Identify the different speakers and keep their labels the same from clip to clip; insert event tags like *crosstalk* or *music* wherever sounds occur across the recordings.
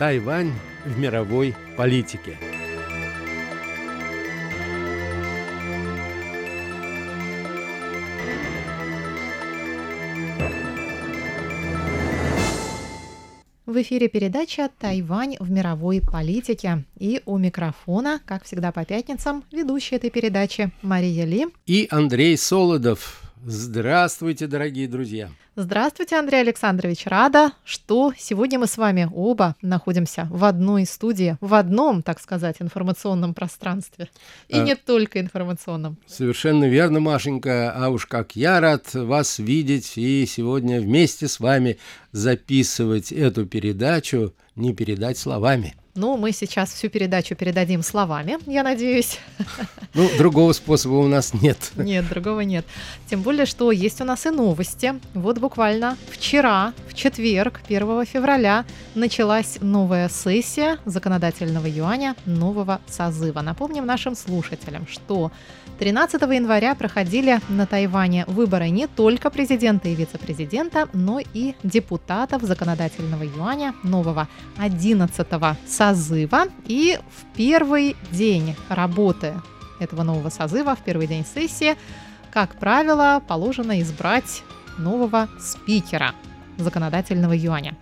Speaker 1: Тайвань в мировой политике.
Speaker 2: В эфире передача «Тайвань в мировой политике». И у микрофона, как всегда по пятницам, ведущая этой передачи Мария Ли.
Speaker 1: И Андрей Солодов. Здравствуйте, дорогие друзья!
Speaker 2: Здравствуйте, Андрей Александрович. Рада, что сегодня мы с вами оба находимся в одной студии, в одном, так сказать, информационном пространстве. И а, не только информационном.
Speaker 1: Совершенно верно, Машенька. А уж как я рад вас видеть и сегодня вместе с вами записывать эту передачу, не передать словами.
Speaker 2: Ну, мы сейчас всю передачу передадим словами, я надеюсь.
Speaker 1: Ну, другого способа у нас нет.
Speaker 2: Нет, другого нет. Тем более, что есть у нас и новости. Вот буквально вчера, в четверг, 1 февраля, началась новая сессия законодательного юаня нового созыва. Напомним нашим слушателям, что 13 января проходили на Тайване выборы не только президента и вице-президента, но и депутатов законодательного юаня нового 11 созыва. И в первый день работы этого нового созыва, в первый день сессии, как правило, положено избрать нового спикера законодательного юаня.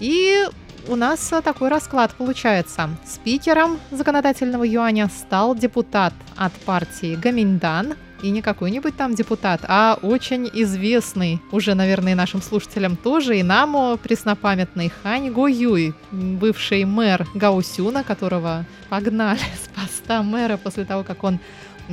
Speaker 2: И у нас такой расклад получается. Спикером законодательного юаня стал депутат от партии Гаминдан, и не какой-нибудь там депутат, а очень известный, уже, наверное, нашим слушателям тоже, и нам преснопамятный Хань Го Юй, бывший мэр Гаусюна, которого погнали *laughs* с поста мэра после того, как он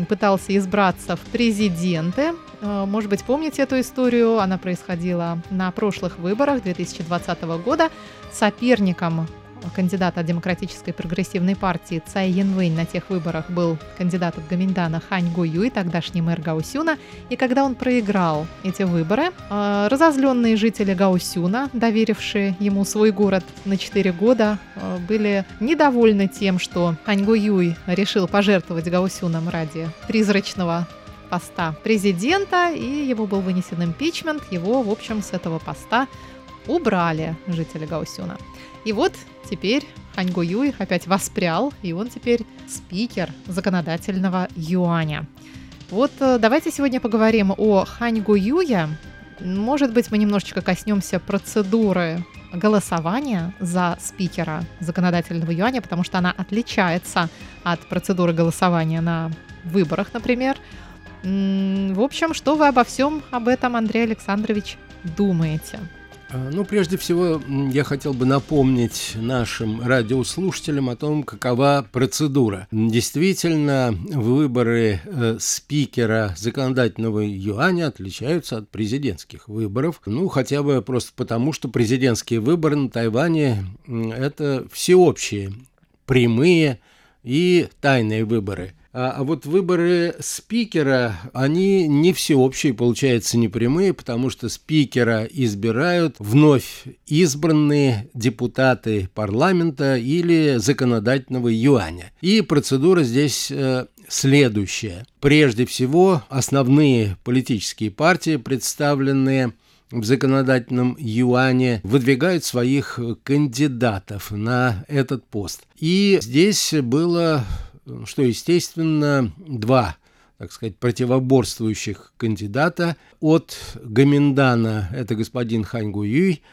Speaker 2: пытался избраться в президенты. Э, может быть, помните эту историю? Она происходила на прошлых выборах 2020 года. Соперником кандидата от Демократической прогрессивной партии Цай Янвэнь на тех выборах был кандидат от Гаминьдана Хань Го Юй, тогдашний мэр Гаусюна. И когда он проиграл эти выборы, э, разозленные жители Гаусюна, доверившие ему свой город на 4 года, э, были недовольны тем, что Хань Юй решил пожертвовать Гаусюном ради призрачного поста президента, и ему был вынесен импичмент, его, в общем, с этого поста убрали жители Гаусюна. И вот теперь Хань Го Юй опять воспрял, и он теперь спикер законодательного юаня. Вот э, давайте сегодня поговорим о Хань Го. Может быть, мы немножечко коснемся процедуры голосования за спикера законодательного юаня, потому что она отличается от процедуры голосования на выборах, например. В общем, что вы обо всем об этом, Андрей Александрович, думаете?
Speaker 1: А, ну, прежде всего, я хотел бы напомнить нашим радиослушателям о том, какова процедура. Действительно, выборы э, спикера законодательного юаня отличаются от президентских выборов. Ну, хотя бы просто потому, что президентские выборы на Тайване – это всеобщие, прямые и тайные выборы – а, а вот выборы спикера, они не всеобщие, получается, не прямые, потому что спикера избирают вновь избранные депутаты парламента или законодательного юаня. И процедура здесь э, следующая. Прежде всего, основные политические партии, представленные в законодательном юане выдвигают своих кандидатов на этот пост. И здесь было что, естественно, два так сказать, противоборствующих кандидата. От Гаминдана это господин Хань Гуюй,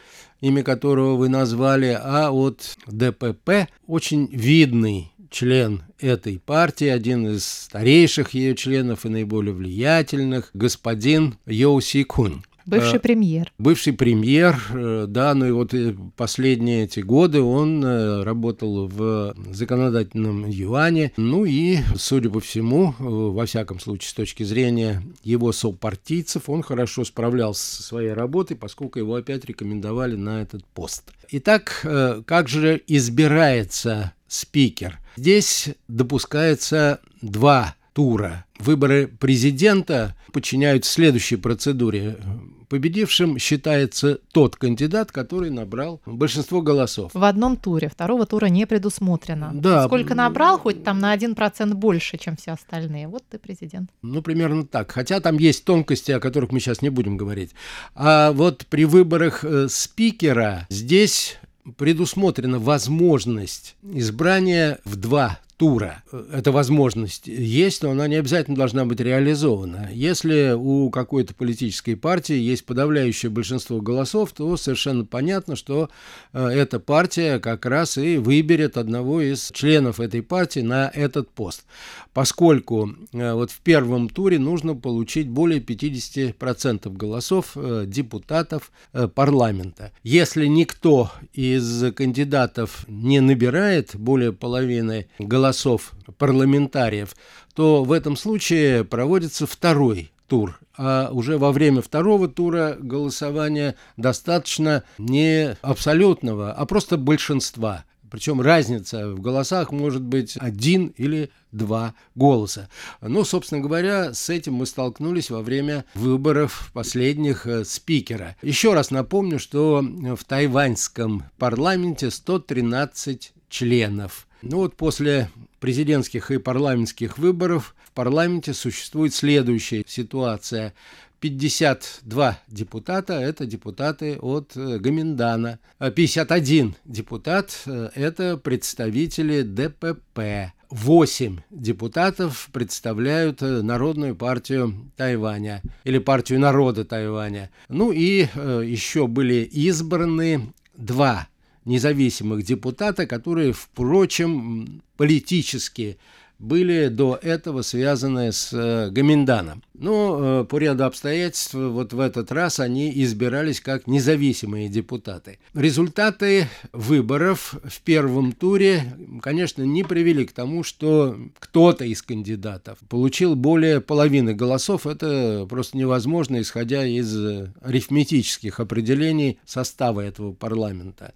Speaker 1: имя которого вы назвали, а от ДПП очень видный член этой партии, один из старейших ее членов и наиболее влиятельных, господин Йоу Си Кунь.
Speaker 2: Бывший э, премьер.
Speaker 1: Бывший премьер, э, да, ну и вот э, последние эти годы он работал в законодательном юане, ну и, судя по всему, во всяком случае, с точки зрения его сопартийцев, он хорошо справлялся со своей работой, поскольку его опять рекомендовали на этот пост. Итак, как же избирается спикер? Здесь допускается два тура. Выборы президента подчиняют следующей процедуре. Победившим считается тот кандидат, который набрал большинство голосов.
Speaker 2: В одном туре. Второго тура не предусмотрено. Да. Сколько набрал, хоть там на один процент больше, чем все остальные. Вот ты президент.
Speaker 1: Ну, примерно так. Хотя там есть тонкости, о которых мы сейчас не будем говорить. А вот при выборах э, спикера здесь предусмотрена возможность избрания в два тура. Эта возможность есть, но она не обязательно должна быть реализована. Если у какой-то политической партии есть подавляющее большинство голосов, то совершенно понятно, что э, эта партия как раз и выберет одного из членов этой партии на этот пост. Поскольку э, вот в первом туре нужно получить более 50% голосов э, депутатов парламента. Если никто из кандидатов не набирает более половины голосов, голосов парламентариев, то в этом случае проводится второй тур. А уже во время второго тура голосования достаточно не абсолютного, а просто большинства. Причем разница в голосах может быть один или два голоса. Ну, собственно говоря, с этим мы столкнулись во время выборов последних э, спикера. Еще раз напомню, что в тайваньском парламенте 113 членов. Ну вот после президентских и парламентских выборов в парламенте существует следующая ситуация. 52 депутата – это депутаты от э, Гаминдана. 51 депутат э, – это представители ДПП. 8 депутатов представляют э, Народную партию Тайваня или партию народа Тайваня. Ну и еще были избраны два независимых депутата, которые, впрочем, политически были до этого связаны с э, Гаминданом. Но э, по ряду обстоятельств вот в этот раз они избирались как независимые депутаты. Результаты выборов в первом туре, конечно, не привели к тому, что кто-то из кандидатов получил более половины голосов. Это просто невозможно, исходя из арифметических определений состава этого парламента.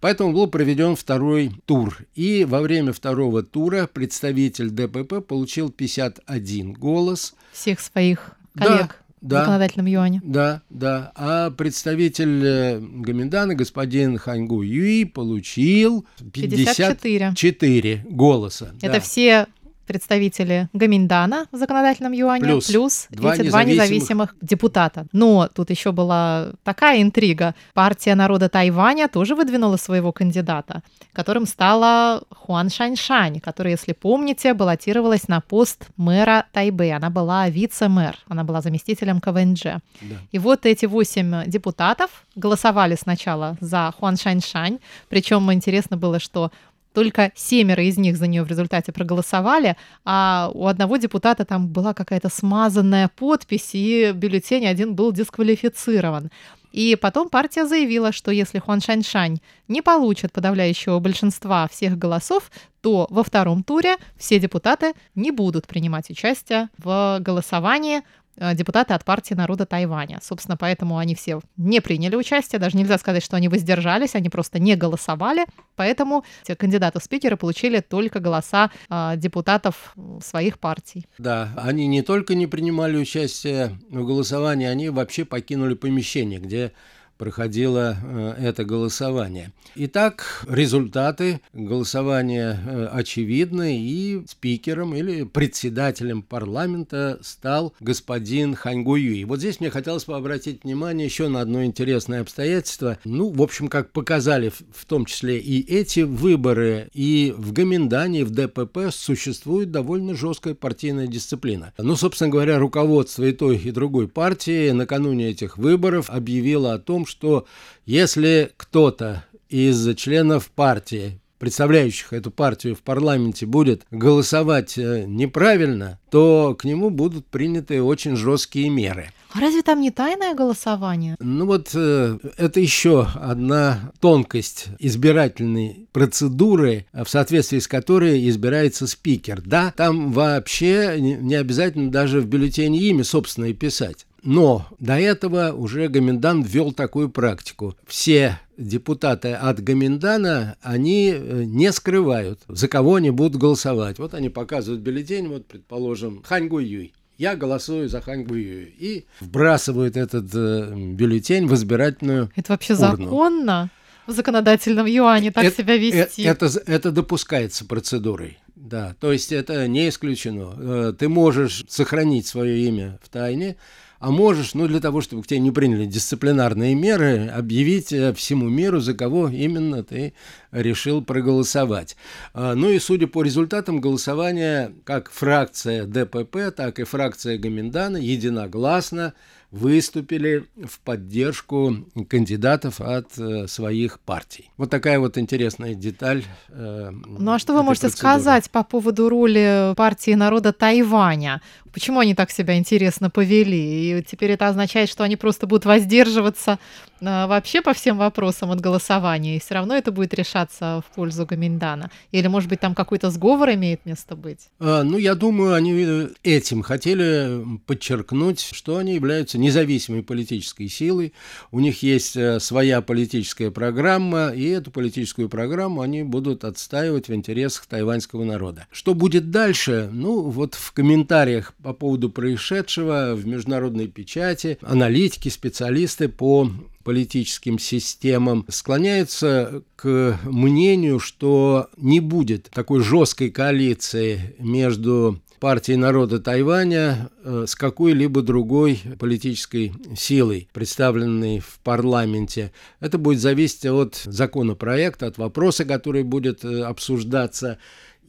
Speaker 1: Поэтому был проведен второй тур. И во время второго тура представитель ДПП получил 51 голос.
Speaker 2: Всех своих коллег. Да, в законодательном юане.
Speaker 1: Да, да. А представитель э, Гаминдана, господин Ханьгу Юи, получил 54, 54 голоса.
Speaker 2: Это да. все представители Гаминдана в законодательном юане, плюс, плюс два эти независимых... два независимых депутата. Но тут еще была такая интрига. Партия народа Тайваня тоже выдвинула своего кандидата, которым стала Хуан Шаньшань, которая, если помните, баллотировалась на пост мэра Тайбэ. Она была вице-мэр, она была заместителем КВНЖ. Да. И вот эти восемь депутатов голосовали сначала за Хуан Шаньшань, причем интересно было, что только семеро из них за нее в результате проголосовали, а у одного депутата там была какая-то смазанная подпись, и бюллетень один был дисквалифицирован. И потом партия заявила, что если Хуан Шаньшань не получит подавляющего большинства всех голосов, то во втором туре все депутаты не будут принимать участие в голосовании депутаты от партии народа Тайваня. Собственно, поэтому они все не приняли участие, даже нельзя сказать, что они воздержались, они просто не голосовали, поэтому кандидаты в спикеры получили только голоса э, депутатов своих партий.
Speaker 1: Да, они не только не принимали участие в голосовании, они вообще покинули помещение, где проходило э, это голосование. Итак, результаты голосования э, очевидны, и спикером или председателем парламента стал господин Ханьгуюй. Вот здесь мне хотелось бы обратить внимание еще на одно интересное обстоятельство. Ну, в общем, как показали в том числе и эти выборы, и в Гоминдане, и в ДПП существует довольно жесткая партийная дисциплина. Ну, собственно говоря, руководство и той, и другой партии накануне этих выборов объявило о том, что если кто-то из членов партии представляющих эту партию в парламенте будет голосовать э, неправильно, то к нему будут приняты очень жесткие меры.
Speaker 2: А разве там не тайное голосование?
Speaker 1: Ну вот э, это еще одна тонкость избирательной процедуры, в соответствии с которой избирается спикер. Да, там вообще не обязательно даже в бюллетене имя собственное писать. Но до этого уже Гоминдан ввел такую практику. Все депутаты от Гоминдана, они э, не скрывают, за кого они будут голосовать. Вот они показывают бюллетень, вот, предположим, Хань Гуюй. Я голосую за Хань Гуюй. И вбрасывают этот э, бюллетень в избирательную
Speaker 2: Это вообще урну. законно? В законодательном юане так это, себя э, вести?
Speaker 1: Это, это, это допускается процедурой. Да, то есть это не исключено. Ты можешь сохранить свое имя в тайне, а можешь, ну, для того, чтобы к тебе не приняли дисциплинарные меры, объявить э, всему миру, за кого именно ты решил проголосовать. А, ну и судя по результатам голосования, как фракция ДПП, так и фракция Гоминдана единогласно выступили в поддержку кандидатов от э, своих партий. Вот такая вот интересная деталь.
Speaker 2: Э, ну а что вы можете процедуры. сказать по поводу роли партии народа Тайваня? Почему они так себя интересно повели? И теперь это означает, что они просто будут воздерживаться э, вообще по всем вопросам от голосования, и все равно это будет решаться в пользу Гаминдана? Или, может быть, там какой-то сговор имеет место быть?
Speaker 1: А, ну, я думаю, они э, этим хотели подчеркнуть, что они являются независимой политической силой, у них есть э, своя политическая программа, и эту политическую программу они будут отстаивать в интересах тайваньского народа. Что будет дальше? Ну, вот в комментариях по поводу происшедшего в международной печати аналитики, специалисты по политическим системам склоняются к мнению, что не будет такой жесткой коалиции между партией народа Тайваня э, с какой-либо другой политической силой, представленной в парламенте. Это будет зависеть от законопроекта, от вопроса, который будет э, обсуждаться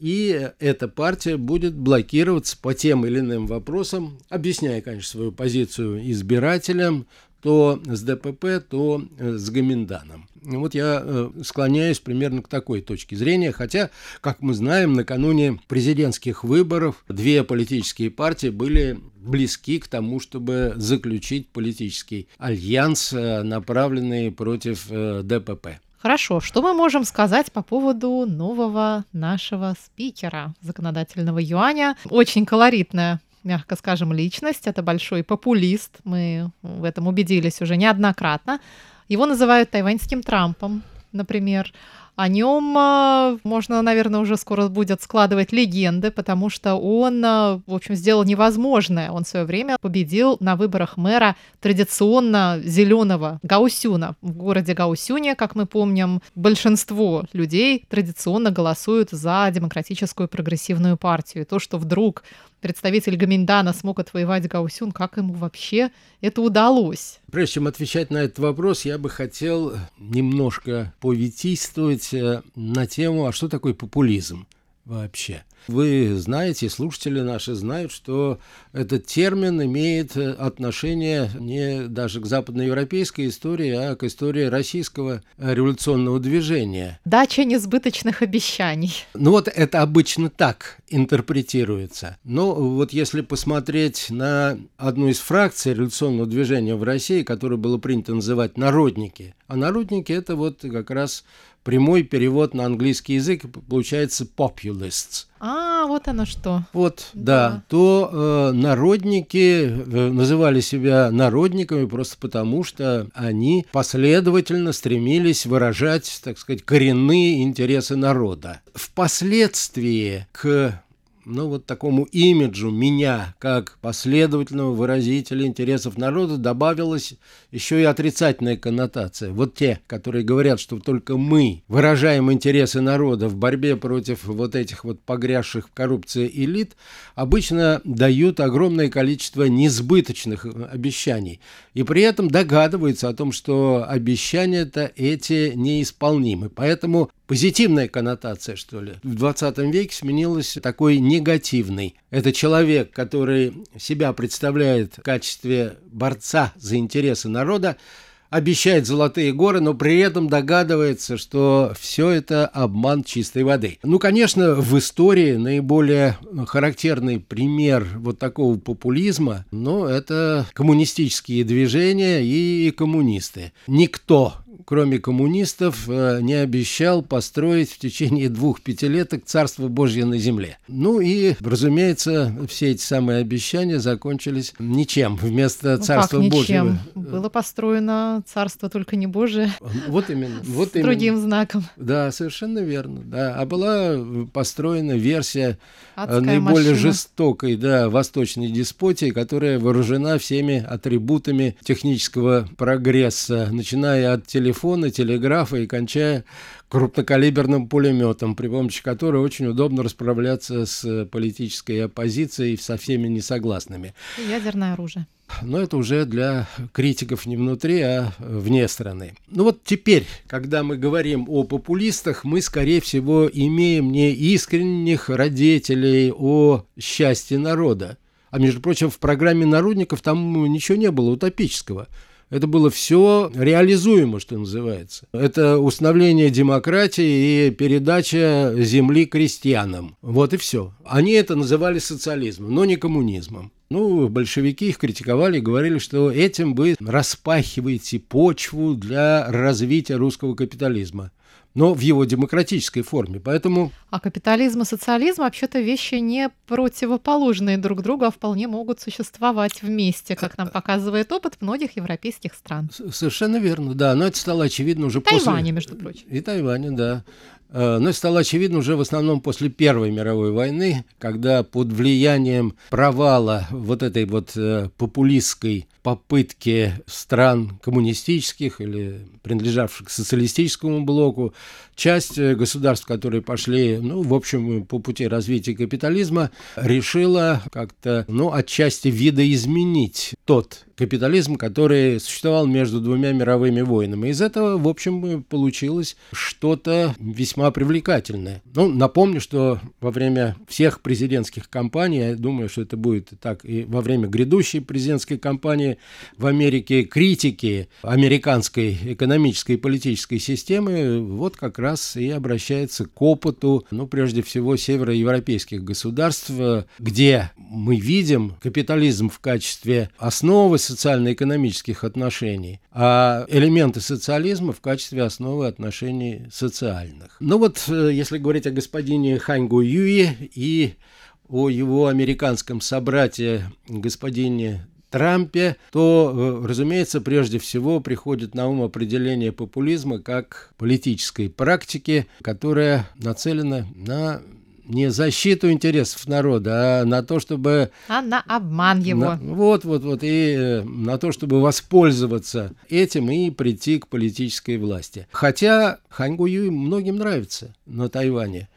Speaker 1: и эта партия будет блокироваться по тем или иным вопросам, объясняя, конечно, свою позицию избирателям, то с ДПП, то э, с Гоминданом. Вот я э, склоняюсь примерно к такой точке зрения, хотя, как мы знаем, накануне президентских выборов две политические партии были близки к тому, чтобы заключить политический альянс, э, направленный против ДПП.
Speaker 2: Хорошо, что мы можем сказать по поводу нового нашего спикера законодательного юаня? Очень колоритная мягко скажем, личность, это большой популист, мы в этом убедились уже неоднократно. Его называют тайваньским Трампом, например. О нем а, можно, наверное, уже скоро будет складывать легенды, потому что он, а, в общем, сделал невозможное. Он в свое время победил на выборах мэра традиционно зеленого Гаусюна. В городе Гаусюне, как мы помним, большинство людей традиционно голосуют за демократическую прогрессивную партию. И то, что вдруг представитель Гаминдана смог отвоевать Гаусюн, как ему вообще это удалось?
Speaker 1: Прежде чем отвечать на этот вопрос, я бы хотел немножко повитийствовать э, на тему, а что такое популизм вообще. Вы знаете, слушатели наши знают, что этот термин имеет э, отношение не даже к западноевропейской истории, а к истории российского э, революционного движения.
Speaker 2: Дача несбыточных обещаний.
Speaker 1: Ну вот это обычно так интерпретируется. Но вот если посмотреть на одну из фракций революционного движения в России, которую было принято называть «народники», а народники – это вот как раз прямой перевод на английский язык получается populists.
Speaker 2: А, вот оно что.
Speaker 1: Вот, да. да. То э, народники э, называли себя народниками просто потому, что они последовательно стремились выражать, так сказать, коренные интересы народа. Впоследствии к ну, вот такому имиджу меня, как последовательного выразителя интересов народа, добавилась еще и отрицательная коннотация. Вот те, которые говорят, что только мы выражаем интересы народа в борьбе против вот этих вот погрязших в коррупции элит, обычно дают огромное количество несбыточных обещаний. И при этом догадываются о том, что обещания-то эти неисполнимы. Поэтому позитивная коннотация, что ли, в 20 веке сменилась такой негативной. Это человек, который себя представляет в качестве борца за интересы народа, обещает золотые горы, но при этом догадывается, что все это обман чистой воды. Ну, конечно, в истории наиболее характерный пример вот такого популизма, ну, это коммунистические движения и коммунисты. Никто кроме коммунистов, э, не обещал построить в течение двух пятилеток Царство Божье на земле. Ну и, разумеется, все эти самые обещания закончились ничем. Вместо ну, Царства как Божьего...
Speaker 2: Было построено Царство только не Божие.
Speaker 1: Вот именно. *laughs* Вот
Speaker 2: С именно. другим знаком.
Speaker 1: Да, совершенно верно. Да. А была построена версия э, Адская наиболее машина. жестокой да, восточной деспотии, которая вооружена всеми атрибутами технического прогресса, начиная от телефона телефона, телеграфа и кончая крупнокалиберным пулеметом, при помощи которого очень удобно расправляться с политической оппозицией со всеми несогласными.
Speaker 2: Ядерное оружие.
Speaker 1: Но это уже для критиков не внутри, а вне страны. Ну вот теперь, когда мы говорим о популистах, мы, скорее всего, имеем не искренних родителей о счастье народа. А между прочим, в программе народников там ничего не было утопического. Это было все реализуемо, что называется. Это установление демократии и передача земли крестьянам. Вот и все. Они это называли социализмом, но не коммунизмом. Ну, большевики их критиковали, говорили, что этим вы распахиваете почву для развития русского капитализма но в его демократической форме. Поэтому...
Speaker 2: А капитализм и социализм вообще-то вещи не противоположные друг другу, а вполне могут существовать вместе, как нам показывает опыт многих европейских стран.
Speaker 1: Совершенно верно, да. Но это стало очевидно уже
Speaker 2: Тайване,
Speaker 1: после...
Speaker 2: Тайване, между прочим.
Speaker 1: И Тайване, да. Э, но это стало очевидно уже в основном после Первой мировой войны, когда под влиянием провала вот этой вот э, популистской попытки стран коммунистических или принадлежавших к социалистическому блоку, часть э, государств, которые пошли, ну, в общем, по пути развития капитализма, решила как-то, ну, отчасти видоизменить тот капитализм, который существовал между двумя мировыми войнами. Из этого, в общем, получилось что-то весьма привлекательное. Ну, напомню, что во время всех президентских кампаний, я думаю, что это будет так и во время грядущей президентской кампании в Америке, критики американской экономической и политической системы вот как раз и обращается к опыту, ну, прежде всего, североевропейских государств, где мы видим капитализм в качестве основы социально-экономических отношений, а элементы социализма в качестве основы отношений социальных. Ну вот, э, если говорить о господине Ханьгу Юи и о его американском собрате господине Трампе, то, э, разумеется, прежде всего приходит на ум определение популизма как политической практики, которая нацелена на не защиту интересов народа, а на то, чтобы...
Speaker 2: А на обман его.
Speaker 1: На, вот, вот, вот. И э, на то, чтобы воспользоваться этим и прийти к политической власти. Хотя Хань Юй многим нравится на Тайване.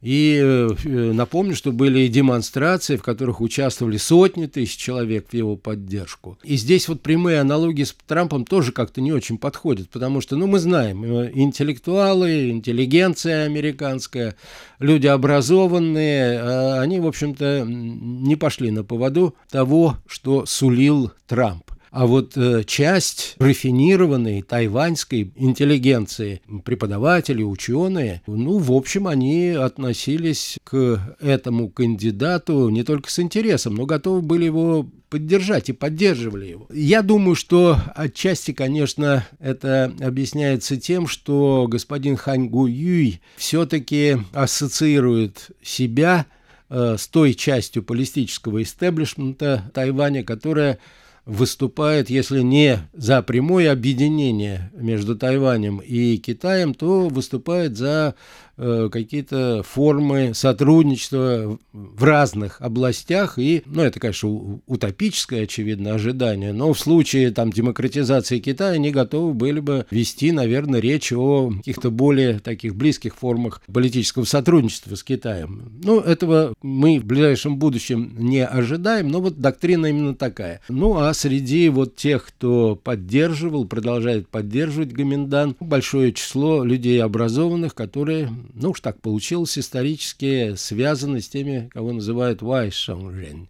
Speaker 1: И э, напомню, что были демонстрации, в которых участвовали сотни тысяч человек в его поддержку. И здесь вот прямые аналогии с Трампом тоже как-то не очень подходят, потому что, ну, мы знаем, э, интеллектуалы, интеллигенция американская, люди образованные, а они, в общем-то, не пошли на поводу того, что сулил Трамп. А вот э, часть рафинированной тайваньской интеллигенции, преподаватели, ученые, ну, в общем, они относились к этому кандидату не только с интересом, но готовы были его поддержать и поддерживали его. Я думаю, что отчасти, конечно, это объясняется тем, что господин Хань Гу Юй все-таки ассоциирует себя э, с той частью политического истеблишмента Тайваня, которая выступает, если не за прямое объединение между Тайванем и Китаем, то выступает за Э, какие-то формы сотрудничества в разных областях. И, ну, это, конечно, утопическое, очевидно, ожидание, но в случае там демократизации Китая они готовы были бы вести, наверное, речь о каких-то более таких близких формах политического сотрудничества с Китаем. Ну, этого мы в ближайшем будущем не ожидаем, но вот доктрина именно такая. Ну, а среди вот тех, кто поддерживал, продолжает поддерживать Гоминдан, большое число людей образованных, которые ну уж так получилось исторически, связаны с теми, кого называют Вайшонжен.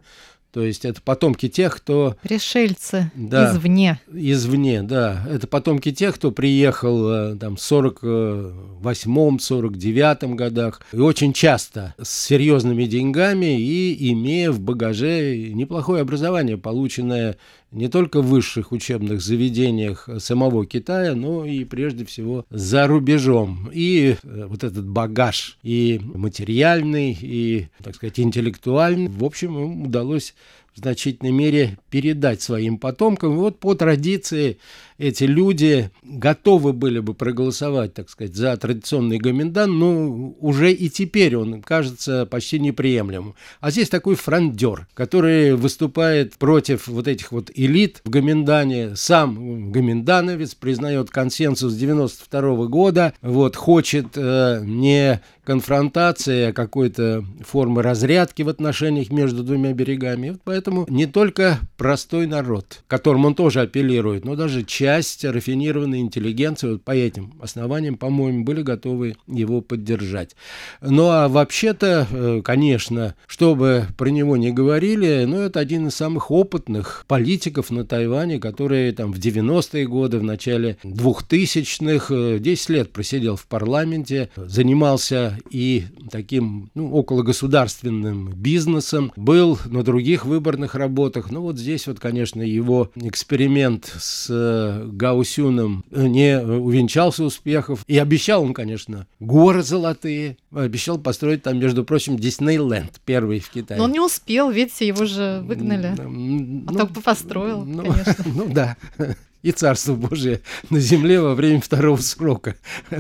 Speaker 1: То есть это потомки тех, кто...
Speaker 2: Пришельцы да, извне.
Speaker 1: Извне, да. Это потомки тех, кто приехал э, там, в 48-49 годах. И очень часто с серьезными деньгами и имея в багаже неплохое образование, полученное не только в высших учебных заведениях самого Китая, но и прежде всего за рубежом. И э, вот этот багаж и материальный, и, так сказать, интеллектуальный, в общем, им удалось в значительной мере передать своим потомкам. И вот по традиции эти люди готовы были бы проголосовать, так сказать, за традиционный Гоминдан, но уже и теперь он кажется почти неприемлемым. А здесь такой фрондер, который выступает против вот этих вот элит в Гоминдане, сам гоминдановец, признает консенсус 92 года, вот, хочет э, не конфронтации, а какой-то формы разрядки в отношениях между двумя берегами. Вот поэтому не только простой народ, к которому он тоже апеллирует, но даже часть рафинированной интеллигенции вот по этим основаниям, по-моему, были готовы его поддержать. Ну а вообще-то, э, конечно, что бы про него не говорили, но это один из самых опытных политиков на Тайване, который там в 90-е годы, в начале 2000-х, 10 э, лет просидел в парламенте, занимался и таким ну, окологосударственным бизнесом, был на других выборных работах. Ну вот здесь вот, конечно, его эксперимент с э, Гаусюном не увенчался успехов. И обещал он, конечно, горы золотые. Обещал построить там, между прочим, Диснейленд, первый в Китае.
Speaker 2: Но он не успел, видите, его же выгнали. Ну, а бы построил, ну, конечно. *laughs*
Speaker 1: Ну да и Царство Божие на земле во время второго срока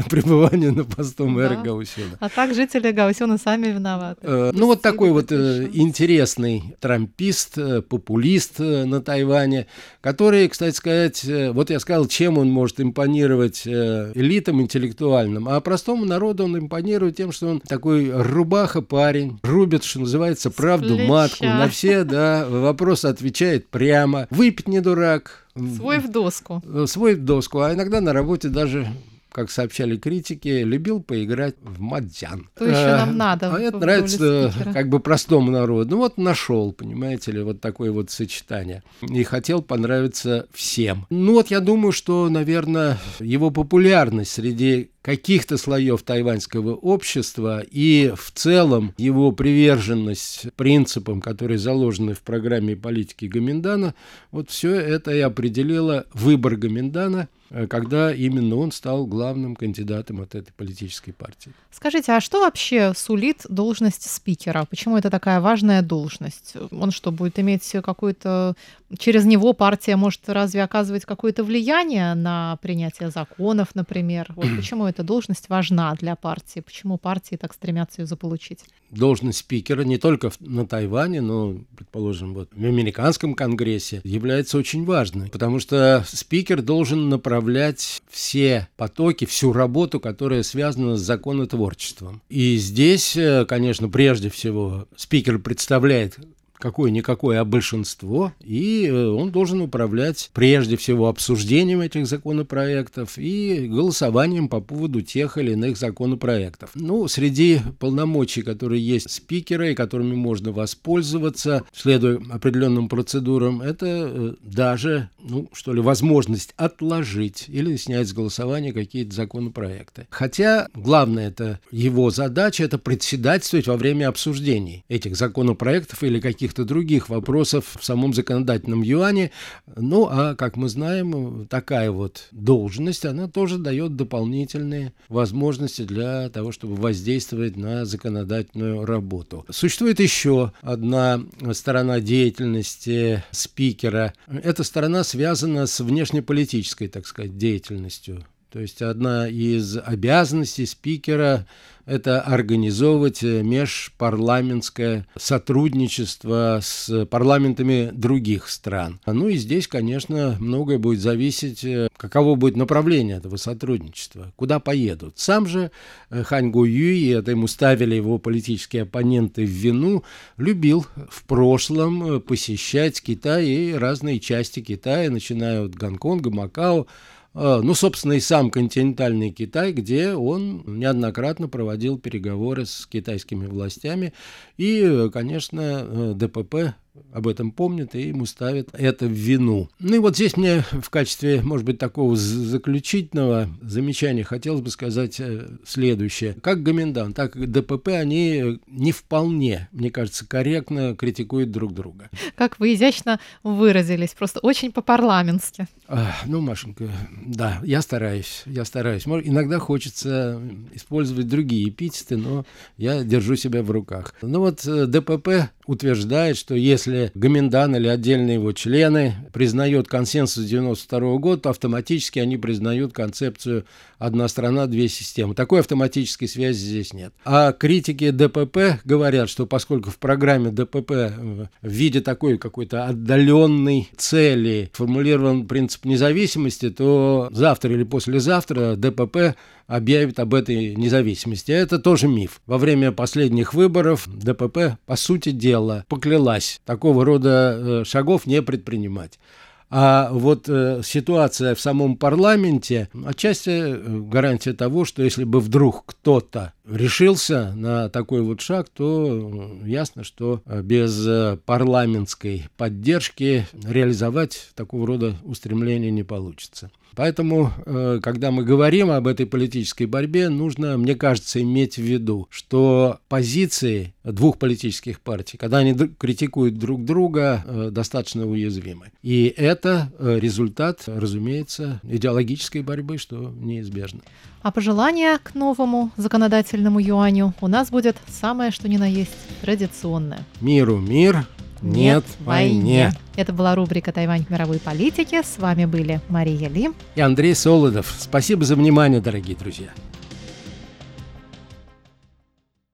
Speaker 1: пребывания на посту мэра да. Гаусюна.
Speaker 2: А так жители Гаусюна сами виноваты.
Speaker 1: Э, ну вот такой вот э, интересный трампист, э, популист э, на Тайване, который, кстати сказать, э, вот я сказал, чем он может импонировать э, элитам интеллектуальным, а простому народу он импонирует тем, что он такой рубаха парень, рубит, что называется, правду матку, на все да, *laughs* вопросы отвечает прямо, выпить не дурак,
Speaker 2: Свой в доску.
Speaker 1: Э, свой в доску, а иногда на работе даже как сообщали критики, любил поиграть в мадзян.
Speaker 2: То еще нам надо.
Speaker 1: А это нравится спикера. как бы простому народу. Ну вот нашел, понимаете ли, вот такое вот сочетание. И хотел понравиться всем. Ну вот я думаю, что, наверное, его популярность среди каких-то слоев тайваньского общества и в целом его приверженность принципам, которые заложены в программе политики Гаминдана, вот все это и определило выбор Гаминдана, э, когда именно он стал главным кандидатом от этой политической партии.
Speaker 2: Скажите, а что вообще сулит должность спикера? Почему это такая важная должность? Он что, будет иметь какой-то... Через него партия может разве оказывать какое-то влияние на принятие законов, например? Вот *clears throat* почему это эта должность важна для партии? Почему партии так стремятся ее заполучить?
Speaker 1: Должность спикера не только на Тайване, но, предположим, вот в американском конгрессе является очень важной, потому что спикер должен направлять все потоки, всю работу, которая связана с законотворчеством. И здесь, э, конечно, прежде всего спикер представляет какое-никакое, а большинство, и э, он должен управлять прежде всего обсуждением этих законопроектов и голосованием по поводу тех или иных законопроектов. Ну, среди полномочий, которые есть спикера и которыми можно воспользоваться, следуя определенным процедурам, это э, даже, ну, что ли, возможность отложить или снять с голосования какие-то законопроекты. Хотя главное это его задача, это председательствовать во время обсуждений этих законопроектов или каких каких-то других вопросов в самом законодательном юане. Ну, а, как мы знаем, такая вот должность, она тоже дает дополнительные возможности для того, чтобы воздействовать на законодательную работу. Существует еще одна сторона деятельности спикера. Эта сторона связана с внешнеполитической, так сказать, деятельностью. То есть одна из обязанностей спикера это организовывать э, межпарламентское сотрудничество с парламентами других стран. Ну и здесь, конечно, многое будет зависеть, э, каково будет направление этого сотрудничества, куда поедут. Сам же э, Хань Гу Юй, это ему ставили его политические оппоненты в вину, любил в прошлом посещать Китай и разные части Китая, начиная от Гонконга, Макао, ну, собственно, и сам континентальный Китай, где он неоднократно проводил переговоры с китайскими властями. И, конечно, ДПП об этом помнит и ему ставят это в вину. Ну и вот здесь мне в качестве, может быть, такого заключительного замечания хотелось бы сказать э, следующее. Как Гоминдан, так и ДПП, они не вполне, мне кажется, корректно критикуют друг друга.
Speaker 2: Как вы изящно выразились, просто очень по-парламентски.
Speaker 1: А, ну, Машенька, да, я стараюсь, я стараюсь. Может, иногда хочется использовать другие эпитеты, но я держу себя в руках. Ну вот э, ДПП утверждает, что если Гоминдан или отдельные его члены признают консенсус 92 года, то автоматически они признают концепцию «одна страна, две системы». Такой автоматической связи здесь нет. А критики ДПП говорят, что поскольку в программе ДПП в виде такой какой-то отдаленной цели формулирован принцип независимости, то завтра или послезавтра ДПП объявит об этой независимости. Это тоже миф. Во время последних выборов ДПП, по сути дела, поклялась такого рода э, шагов не предпринимать. А вот э, ситуация в самом парламенте отчасти э, гарантия того, что если бы вдруг кто-то решился на такой вот шаг, то э, ясно, что э, без э, парламентской поддержки реализовать такого рода устремления не получится. Поэтому, когда мы говорим об этой политической борьбе, нужно, мне кажется, иметь в виду, что позиции двух политических партий, когда они критикуют друг друга, достаточно уязвимы. И это результат, разумеется, идеологической борьбы, что неизбежно.
Speaker 2: А пожелание к новому законодательному юаню у нас будет самое, что ни на есть, традиционное.
Speaker 1: Миру мир, нет, нет войне. войне.
Speaker 2: Это была рубрика «Тайвань в мировой политике». С вами были Мария Ли
Speaker 1: и Андрей Солодов. Спасибо за внимание, дорогие друзья.